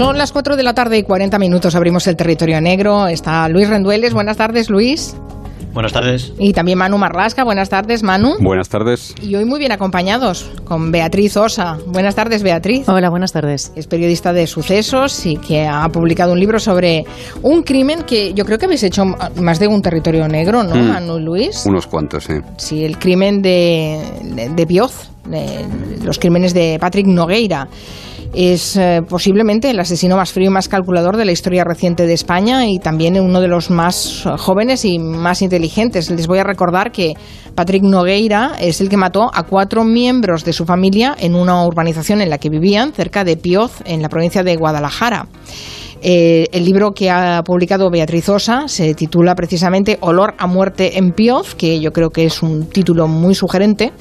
Son las 4 de la tarde y 40 minutos. Abrimos el territorio negro. Está Luis Rendueles. Buenas tardes, Luis. Buenas tardes. Y también Manu Marlasca. Buenas tardes, Manu. Buenas tardes. Y hoy muy bien acompañados con Beatriz Osa. Buenas tardes, Beatriz. Hola, buenas tardes. Es periodista de sucesos y que ha publicado un libro sobre un crimen que yo creo que habéis hecho más de un territorio negro, ¿no, Mm. Manu Luis? Unos cuantos, sí. Sí, el crimen de, de, de Bioz, de- los crímenes de Patrick Nogueira. Es eh, posiblemente el asesino más frío y más calculador de la historia reciente de España y también uno de los más jóvenes y más inteligentes. Les voy a recordar que Patrick Nogueira es el que mató a cuatro miembros de su familia en una urbanización en la que vivían, cerca de Pioz, en la provincia de Guadalajara. Eh, el libro que ha publicado Beatriz Osa se titula precisamente Olor a muerte en Pioz, que yo creo que es un título muy sugerente.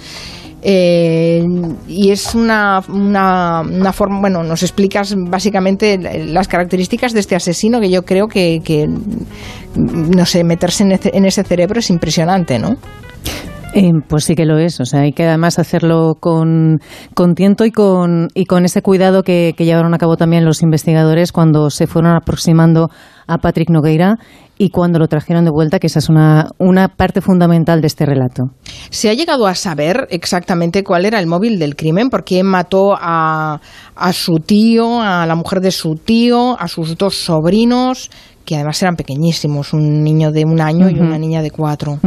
Eh, y es una, una, una forma, bueno, nos explicas básicamente las características de este asesino que yo creo que, que no sé, meterse en ese, en ese cerebro es impresionante, ¿no? Eh, pues sí que lo es, o sea, hay que además hacerlo con, con tiento y con, y con ese cuidado que, que llevaron a cabo también los investigadores cuando se fueron aproximando a Patrick Nogueira y cuando lo trajeron de vuelta, que esa es una, una parte fundamental de este relato. ¿Se ha llegado a saber exactamente cuál era el móvil del crimen? ¿Por qué mató a, a su tío, a la mujer de su tío, a sus dos sobrinos, que además eran pequeñísimos, un niño de un año y una niña de cuatro?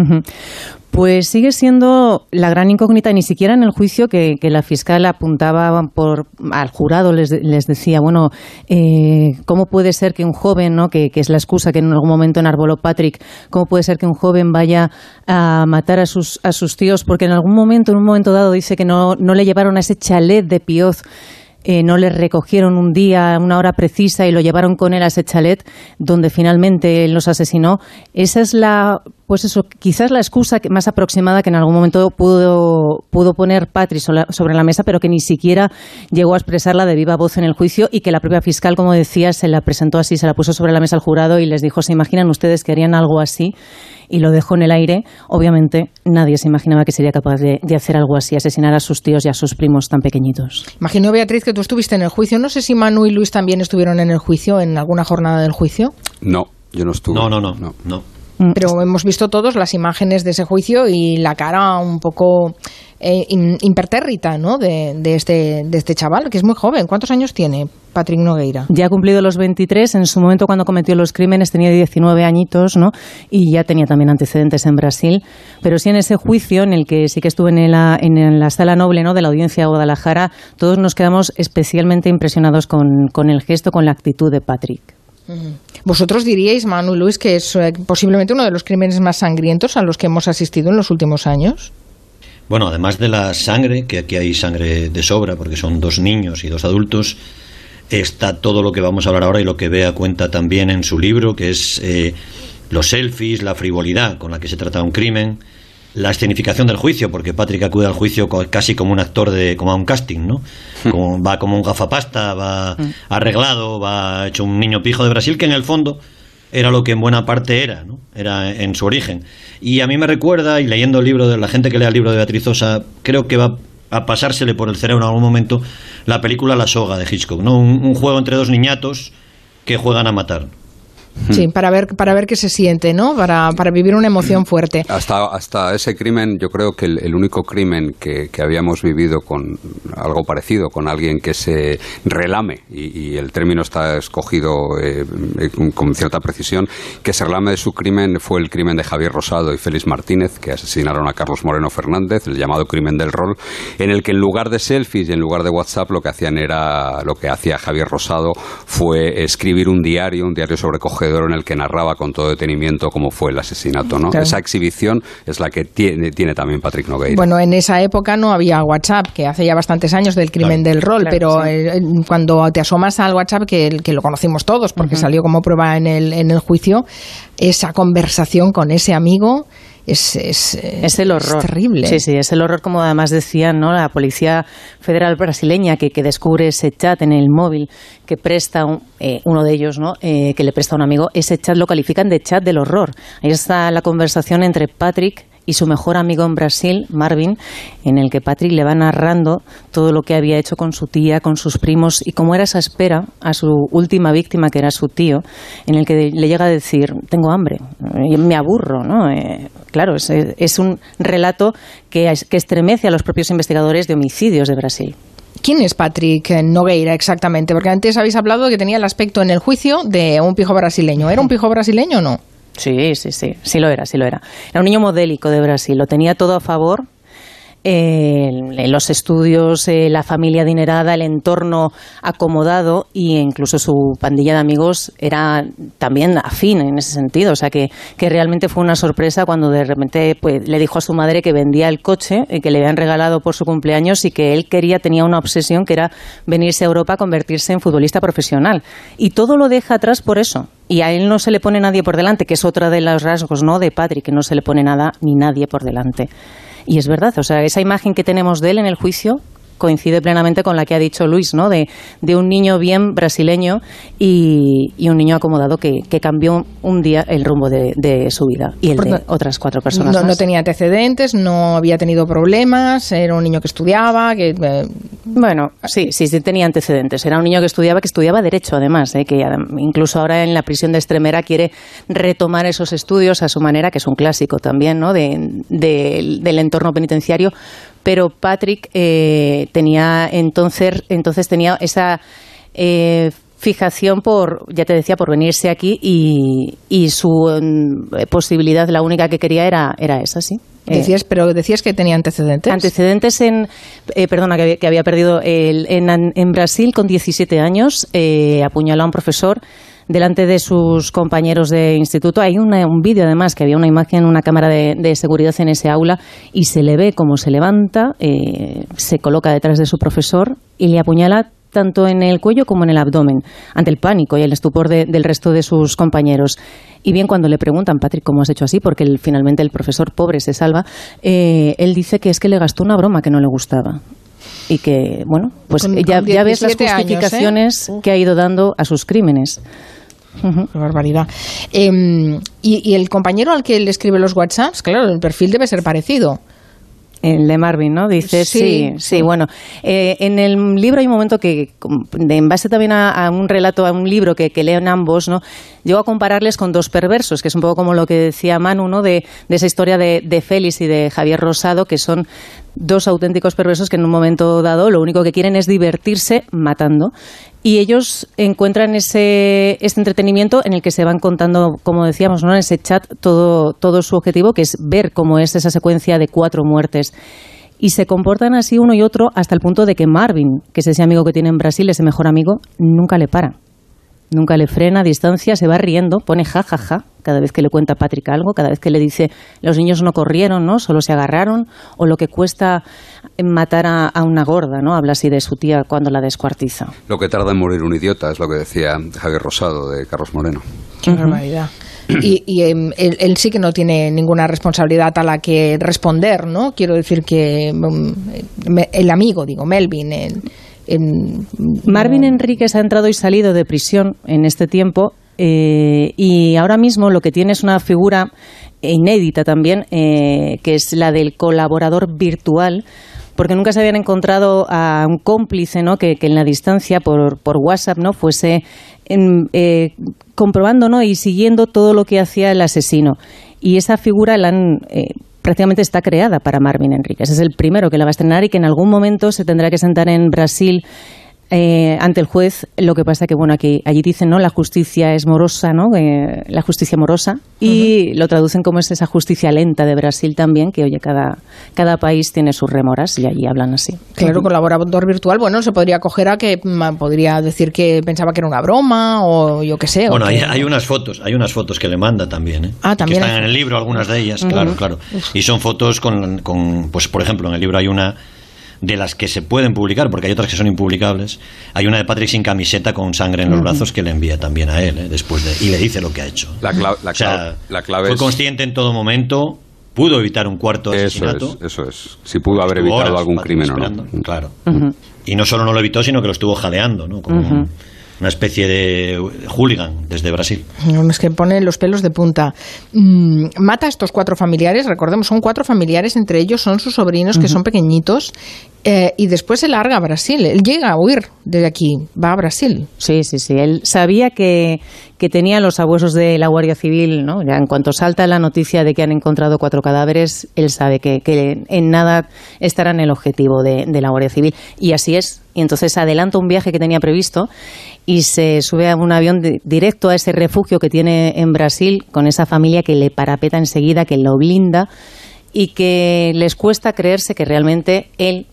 Pues sigue siendo la gran incógnita, ni siquiera en el juicio que, que la fiscal apuntaba por, al jurado, les, les decía, bueno, eh, ¿cómo puede ser que un joven, ¿no? que, que es la excusa que en algún momento enarboló Patrick, cómo puede ser que un joven vaya a matar a sus, a sus tíos? Porque en algún momento, en un momento dado, dice que no, no le llevaron a ese chalet de Pioz eh, no le recogieron un día, una hora precisa y lo llevaron con él a ese chalet donde finalmente él los asesinó. Esa es la, pues eso, quizás la excusa más aproximada que en algún momento pudo, pudo poner Patrick sola- sobre la mesa, pero que ni siquiera llegó a expresarla de viva voz en el juicio y que la propia fiscal, como decía, se la presentó así, se la puso sobre la mesa al jurado y les dijo, ¿se imaginan ustedes que harían algo así? Y lo dejó en el aire. Obviamente nadie se imaginaba que sería capaz de, de hacer algo así, asesinar a sus tíos y a sus primos tan pequeñitos. Imagino, Beatriz, que tú estuviste en el juicio. No sé si Manu y Luis también estuvieron en el juicio, en alguna jornada del juicio. No, yo no estuve. No, no, no, no. Mm. Pero hemos visto todos las imágenes de ese juicio y la cara un poco eh, in- impertérrita ¿no? de, de este, de este chaval, que es muy joven. ¿Cuántos años tiene Patrick Nogueira? Ya ha cumplido los 23, en su momento cuando cometió los crímenes tenía 19 añitos, ¿no? Y ya tenía también antecedentes en Brasil. Pero sí en ese juicio, en el que sí que estuve en la, en la sala noble, ¿no? De la audiencia de Guadalajara, todos nos quedamos especialmente impresionados con, con el gesto, con la actitud de Patrick. Vosotros diríais, Manu y Luis, que es eh, posiblemente uno de los crímenes más sangrientos a los que hemos asistido en los últimos años. Bueno, además de la sangre, que aquí hay sangre de sobra, porque son dos niños y dos adultos, está todo lo que vamos a hablar ahora y lo que Bea cuenta también en su libro, que es eh, los selfies, la frivolidad con la que se trata un crimen, la escenificación del juicio, porque Patrick acude al juicio casi como un actor de, como a un casting, ¿no? Como- va como un gafapasta, va arreglado, va hecho un niño pijo de Brasil, que en el fondo era lo que en buena parte era, ¿no? Era en su origen. Y a mí me recuerda, y leyendo el libro de la gente que lea el libro de Beatriz Sosa, creo que va a pasársele por el cerebro en algún momento la película La soga de Hitchcock, ¿no? Un, un juego entre dos niñatos que juegan a matar. Sí, para ver, para ver qué se siente, ¿no? Para, para vivir una emoción fuerte. Hasta, hasta ese crimen, yo creo que el, el único crimen que, que habíamos vivido con algo parecido, con alguien que se relame, y, y el término está escogido eh, eh, con, con cierta precisión, que se relame de su crimen fue el crimen de Javier Rosado y Félix Martínez, que asesinaron a Carlos Moreno Fernández, el llamado crimen del rol, en el que en lugar de selfies y en lugar de WhatsApp lo que hacían era, lo que hacía Javier Rosado fue escribir un diario, un diario sobrecogedor en el que narraba con todo detenimiento cómo fue el asesinato, ¿no? Claro. Esa exhibición es la que tiene, tiene también Patrick Nogueira. Bueno, en esa época no había WhatsApp, que hace ya bastantes años del crimen Claro. del rol, Claro, pero sí. eh, cuando te asomas al WhatsApp, que, que lo conocimos todos, porque salió como prueba en el, en el juicio, esa conversación con ese amigo es, es, Es el horror. es terrible. Sí, sí, es el horror, como además decían, ¿no? La Policía Federal Brasileña que, que descubre ese chat en el móvil que presta un- eh, uno de ellos, ¿no? Eh, que le presta a un amigo. Ese chat lo califican de chat del horror. Ahí está la conversación entre Patrick y su mejor amigo en Brasil, Marvin, en el que Patrick le va narrando todo lo que había hecho con su tía, con sus primos y cómo era esa espera a su última víctima, que era su tío, en el que le llega a decir, tengo hambre, me aburro, ¿no? Eh, claro, es, un relato que, que estremece a los propios investigadores de homicidios de Brasil. ¿Quién es Patrick Nogueira exactamente? Porque antes habéis hablado de que tenía el aspecto en el juicio de un pijo brasileño. ¿Era un pijo brasileño o no? Sí, sí, sí, sí lo era, sí lo era. Era un niño modélico de Brasil, lo tenía todo a favor en los estudios, eh, la familia adinerada, el entorno acomodado e incluso su pandilla de amigos era también afín en ese sentido. O sea que, que realmente fue una sorpresa cuando de repente pues, le dijo a su madre que vendía el coche eh, que le habían regalado por su cumpleaños y que él quería, tenía una obsesión que era venirse a Europa a convertirse en futbolista profesional. Y todo lo deja atrás por eso. Y a él no se le pone nadie por delante, que es otra de los rasgos ¿no? de Patrick, que no se le pone nada ni nadie por delante. Y es verdad, o sea, esa imagen que tenemos de él en el juicio coincide plenamente con la que ha dicho Luis, ¿no? De, de un niño bien brasileño y, un niño acomodado que, cambió un día el rumbo de, su vida y el de otras cuatro personas. No, no, tenía antecedentes, no había tenido problemas, era un niño que estudiaba, que... Eh, bueno, sí, sí, sí tenía antecedentes. Era un niño que estudiaba, que estudiaba Derecho además, ¿eh? que incluso ahora en la prisión de Extremera quiere retomar esos estudios a su manera, que es un clásico también, ¿no? De, del entorno penitenciario, pero Patrick eh, tenía entonces, entonces tenía esa eh, fijación por, ya te decía, por venirse aquí y, y su mm, posibilidad, la única que quería era, era esa, sí. Eh, decías, pero decías que tenía antecedentes. Antecedentes en, perdona, que, había perdido, el, en, en, Brasil con 17 años, apuñaló a un profesor delante de sus compañeros de instituto. Hay un vídeo además que había una imagen, una cámara de, seguridad en ese aula y se le ve cómo se levanta, eh, se coloca detrás de su profesor y le apuñala tanto en el cuello como en el abdomen, ante el pánico y el estupor del resto de sus compañeros. Y bien, cuando le preguntan, Patrick, ¿cómo has hecho así? Porque finalmente el profesor pobre se salva, eh, él dice que es que le gastó una broma que no le gustaba y que, bueno, pues ya, ves las ¿eh? justificaciones que ha ido dando a sus crímenes. Qué barbaridad. Em, y, el compañero al que le escribe los WhatsApps, claro, el perfil debe ser parecido. El de Marvin, ¿no? Dice, sí, sí, bueno. Eh, en el libro hay un momento que, en base también a, un relato, a un libro que, que, leen ambos, ¿no? Llego a compararles con dos perversos, que es un poco como lo que decía Manu, ¿no? De, esa historia de, de Félix y de Javier Rosado, que son dos auténticos perversos que en un momento dado lo único que quieren es divertirse matando y ellos encuentran ese este entretenimiento en el que se van contando, como decíamos, ¿no? en ese chat todo, todo su objetivo, que es ver cómo es esa secuencia de cuatro muertes. Y se comportan así uno y otro hasta el punto de que Marvin, que es ese amigo que tiene en Brasil, ese mejor amigo, nunca le para nunca le frena a distancia, se va riendo, pone ja, ja, ja, cada vez que le cuenta a Patrick algo, cada vez que le dice los niños no corrieron, ¿no? Solo se agarraron, o lo que cuesta matar a, una gorda, ¿no? Habla así de su tía cuando la descuartiza. Lo que tarda en morir un idiota, es lo que decía Javier Rosado de Carlos Moreno. Qué barbaridad. Y, em, él, sí que no tiene ninguna responsabilidad a la que responder, ¿no? Quiero decir que em, el amigo, digo, Melvin, el, Marvin Enríquez ha entrado y salido de prisión en este tiempo eh, y ahora mismo lo que tiene es una figura inédita también, eh, que es la del colaborador virtual porque nunca se habían encontrado a un cómplice ¿no? que, en la distancia por, por WhatsApp no fuese eh, comprobando ¿no? y siguiendo todo lo que hacía el asesino. Y esa figura la han prácticamente está creada para Marvin Enríquez. Es el primero que la va a estrenar y que en algún momento se tendrá que sentar en Brasil eh, ante el juez. Lo que pasa que, bueno, aquí, allí dicen, ¿no? La justicia es morosa, ¿no? Eh, la justicia morosa. Y lo traducen como es esa justicia lenta de Brasil también, que, oye, cada, cada país tiene sus remoras y allí hablan así. Claro, colaborador virtual, bueno, se podría coger a que mm, podría decir que pensaba que era una broma o yo qué sé. Bueno, hay, hay, unas fotos, hay unas fotos que le manda también, ¿eh? Ah, también. Que están en el libro, algunas de ellas, claro, claro. Y son fotos con, con, pues por ejemplo, en el libro hay una de las que se pueden publicar, porque hay otras que son impublicables. Hay una de Patrick sin camiseta con sangre en los brazos que le envía también a él, ¿eh? después de, y le dice lo que ha hecho. La, clave, fue consciente en todo momento, pudo evitar un cuarto asesinato. Eso es, Si pudo haber evitado algún crimen o no. Claro. Y no solo no lo evitó, sino que lo estuvo jaleando, ¿no? Una especie de hooligan desde Brasil. Es que pone los pelos de punta. Mm, mata a estos cuatro familiares, recordemos, son cuatro familiares, entre ellos son sus sobrinos que son pequeñitos, eh, y después se larga a Brasil. Él llega a huir de aquí, va a Brasil. Sí, sí, sí. Él sabía que, que tenía los abuesos de la Guardia Civil, ¿no? Ya en cuanto salta la noticia de que han encontrado cuatro cadáveres, él sabe que, que en nada estará en el objetivo de, de la Guardia Civil. Y así es. Y entonces adelanta un viaje que tenía previsto y se sube a un avión directo a ese refugio que tiene en Brasil con esa familia que le parapeta enseguida, que lo blinda y que les cuesta creerse que realmente él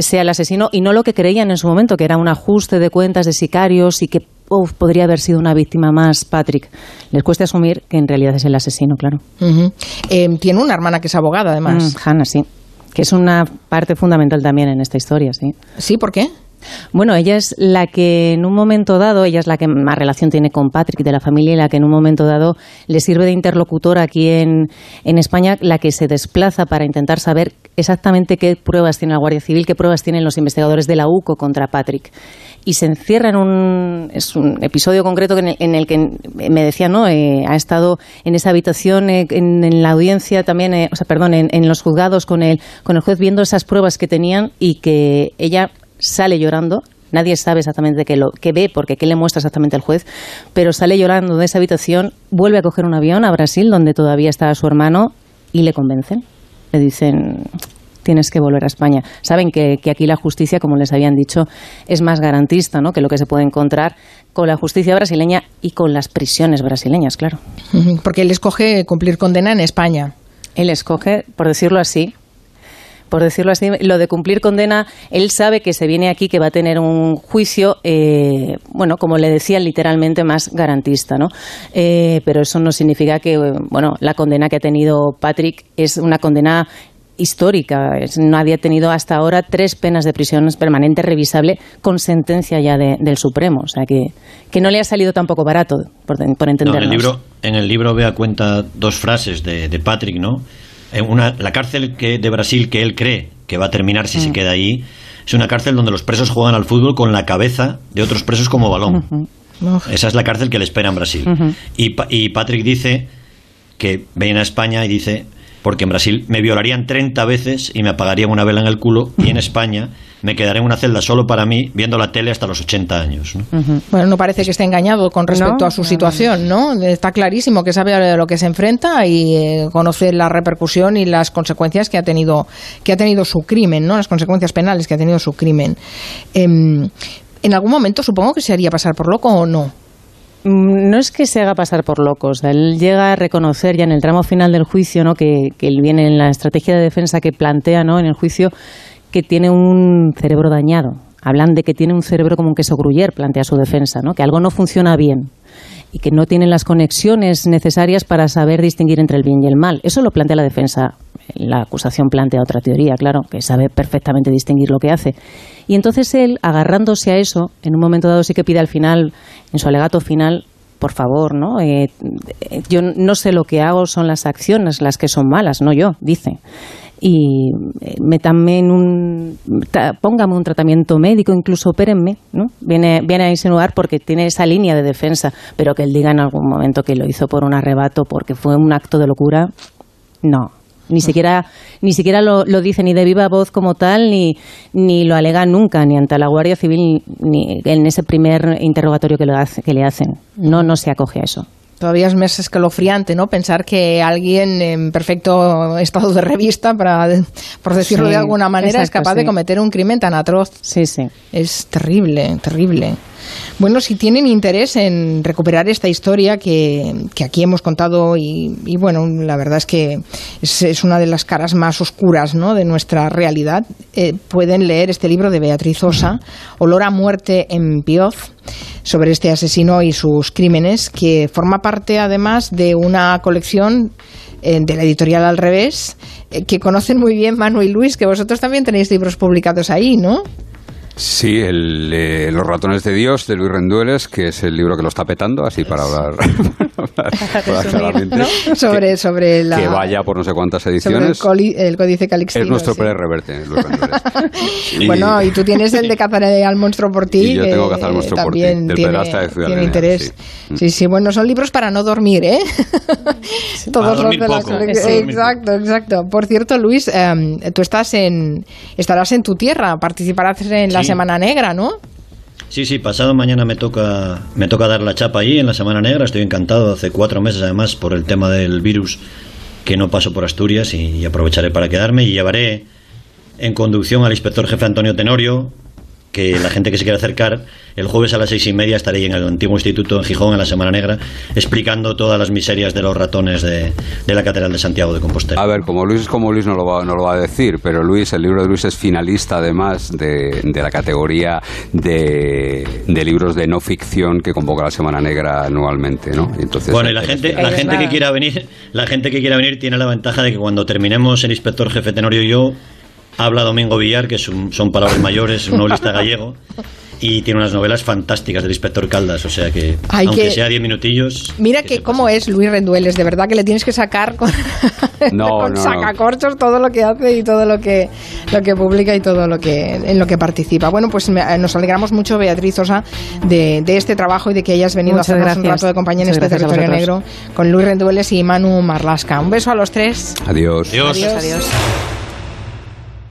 sea el asesino y no lo que creían en su momento, que era un ajuste de cuentas de sicarios y que podría haber sido una víctima más, Patrick. Les cuesta asumir que en realidad es el asesino, claro. Eh, tiene una hermana que es abogada, además. Mm, Hannah, sí. Que es una parte fundamental también en esta historia, sí. ¿Sí? ¿Por qué? Bueno, ella es la que en un momento dado, ella es la que más relación tiene con Patrick de la familia y la que en un momento dado le sirve de interlocutor aquí en, en España, la que se desplaza para intentar saber exactamente qué pruebas tiene la Guardia Civil, qué pruebas tienen los investigadores de la UCO contra Patrick. Y se encierra en un, es un episodio concreto en el, que me decía, ¿no? Eh, ha estado en esa habitación, eh, en, la audiencia también, eh, o sea, perdón, en, en, los juzgados con el, con el juez viendo esas pruebas que tenían y que ella sale llorando. Nadie sabe exactamente qué, lo, qué ve, porque qué le muestra exactamente el juez, pero sale llorando de esa habitación, vuelve a coger un avión a Brasil, donde todavía está su hermano, y le convencen. Le dicen, tienes que volver a España. Saben que, que, aquí la justicia, como les habían dicho, es más garantista ¿no? que lo que se puede encontrar con la justicia brasileña y con las prisiones brasileñas, claro. Porque él escoge cumplir condena en España. Él escoge, por decirlo así, por decirlo así, lo de cumplir condena, él sabe que se viene aquí, que va a tener un juicio, eh, bueno, como le decía, literalmente más garantista, ¿no? Eh, pero eso no significa que, bueno, la condena que ha tenido Patrick es una condena histórica. Nadie ha tenido hasta ahora tres penas de prisión permanente revisable con sentencia ya del Supremo. O sea que, que no le ha salido tampoco barato, por, por entendernos. en, el libro, en el libro vea cuenta dos frases de, de Patrick, ¿no? Una, la cárcel que, de Brasil que él cree que va a terminar si se mm. queda ahí es una cárcel donde los presos juegan al fútbol con la cabeza de otros presos como balón. Esa es la cárcel que le espera en Brasil. y, y Patrick dice que viene a España y dice, porque en Brasil me violarían 30 veces y me apagarían una vela en el culo, y en España me quedaré en una celda solo para mí viendo la tele hasta los 80 años. ¿no? Bueno, no parece que esté engañado con respecto a su situación, ¿no? Está clarísimo que sabe a lo que se enfrenta y eh, conoce la repercusión y las consecuencias que ha tenido que ha tenido su crimen, ¿no? Las consecuencias penales que ha tenido su crimen. Em, en algún momento supongo que se haría pasar por loco o no. Mm, no es que se haga pasar por locos. Él llega a reconocer ya en el tramo final del juicio, ¿no? que, que él viene en la estrategia de defensa que plantea ¿no? en el juicio, que tiene un cerebro dañado. Hablan de que tiene un cerebro como un queso gruyer, plantea su defensa, ¿no? que algo no funciona bien y que no tiene las conexiones necesarias para saber distinguir entre el bien y el mal. Eso lo plantea la defensa. La acusación plantea otra teoría, claro, que sabe perfectamente distinguir lo que hace. Y entonces él, agarrándose a eso, en un momento dado sí que pide al final, en su alegato final, por favor, ¿no? Eh, yo no sé lo que hago, son las acciones las que son malas, no yo, dice y eh, métanme en un, póngame un tratamiento médico, incluso opérenme, ¿no? Viene, viene a insinuar porque tiene esa línea de defensa, pero que él diga en algún momento que lo hizo por un arrebato, porque fue un acto de locura, no. Ni siquiera, ni siquiera lo, lo dice ni de viva voz como tal, ni, ni lo alega nunca, ni ante la Guardia Civil, ni en ese primer interrogatorio que le, hace, que le hacen. No, no se acoge a eso todavía es más escalofriante, ¿no? Pensar que alguien en perfecto estado de revista, para, por decirlo de alguna manera, es capaz de cometer un crimen tan atroz. Sí, sí. Es terrible, terrible. Bueno, si tienen interés en recuperar esta historia que, aquí hemos contado y, bueno, la verdad es que es, una de las caras más oscuras ¿no? de nuestra realidad, eh, pueden leer este libro de Beatriz Osa, Olor a muerte en Pioz, sobre este asesino y sus crímenes, que forma parte además de una colección eh, de la editorial Al Revés, eh, que conocen muy bien Manu y Luis, que vosotros también tenéis libros publicados ahí, ¿no? Sí, el, eh, Los ratones de Dios de Luis Rendueles, que es el libro que lo está petando, así para hablar, sobre, sobre la, que vaya por no sé cuántas ediciones. Sobre el, Códice Calixtino. Es nuestro Pérez Reverte, Luis Rendueles. bueno, y tú tienes el de cazar al monstruo por ti. Y yo tengo que cazar al monstruo por ti. También tiene, tiene interés. Sí. sí. bueno, son libros para no dormir, ¿eh? Todos los de poco, Exacto, exacto. Por cierto, Luis, em, tú estás en, estarás en tu tierra, participarás en la Semana Negra, ¿no? Sí, sí, pasado mañana me toca, me toca dar la chapa ahí en la Semana Negra. Estoy encantado, hace cuatro meses además, por el tema del virus, que no paso por Asturias y aprovecharé para quedarme y llevaré en conducción al inspector jefe Antonio Tenorio, que la gente que se quiera acercar, el jueves a las seis y media estaré en el antiguo instituto en Gijón, en la Semana Negra, explicando todas las miserias de los ratones de, la Catedral de Santiago de Compostela. A ver, como Luis es como Luis no lo, va, no lo va a decir, pero Luis, el libro de Luis es finalista además de, la categoría de, libros de no ficción que convoca la Semana Negra anualmente, ¿no? Entonces, bueno, y la gente, la gente que quiera venir, la gente que quiera venir tiene la ventaja de que cuando terminemos el inspector jefe Tenorio y yo Habla Domingo Villar, que son, palabras mayores, un novelista gallego, y tiene unas novelas fantásticas del inspector Caldas, o sea que, aunque sea diez minutillos... Mira que, cómo es Luis Rendueles, de verdad que le tienes que sacar con, sacacorchos todo lo que hace y todo lo que, lo que publica y todo lo que, en lo que participa. Bueno, pues nos alegramos mucho, Beatriz Osa, de, este trabajo y de que hayas venido a hacernos un rato de compañía en este territorio negro con Luis Rendueles y Manu Marlasca. Un beso a los tres. Adiós. Adiós. adiós.